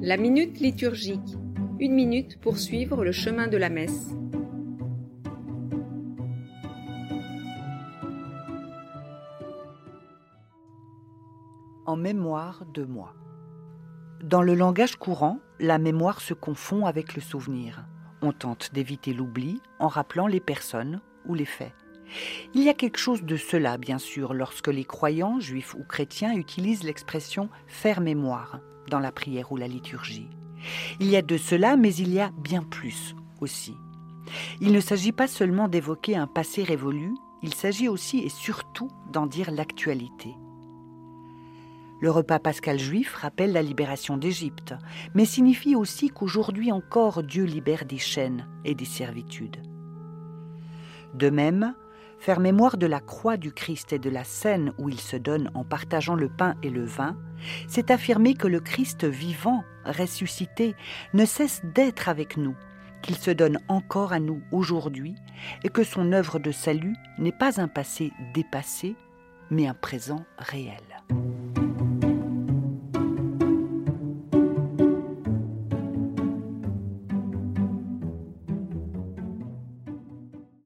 La minute liturgique. Une minute pour suivre le chemin de la messe. En mémoire de moi. Dans le langage courant, la mémoire se confond avec le souvenir. On tente d'éviter l'oubli en rappelant les personnes ou les faits. Il y a quelque chose de cela, bien sûr, lorsque les croyants, juifs ou chrétiens, utilisent l'expression faire mémoire dans la prière ou la liturgie. Il y a de cela, mais il y a bien plus aussi. Il ne s'agit pas seulement d'évoquer un passé révolu, il s'agit aussi et surtout d'en dire l'actualité. Le repas pascal juif rappelle la libération d'Égypte, mais signifie aussi qu'aujourd'hui encore Dieu libère des chaînes et des servitudes. De même, Faire mémoire de la croix du Christ et de la scène où il se donne en partageant le pain et le vin, c'est affirmer que le Christ vivant, ressuscité, ne cesse d'être avec nous, qu'il se donne encore à nous aujourd'hui et que son œuvre de salut n'est pas un passé dépassé, mais un présent réel.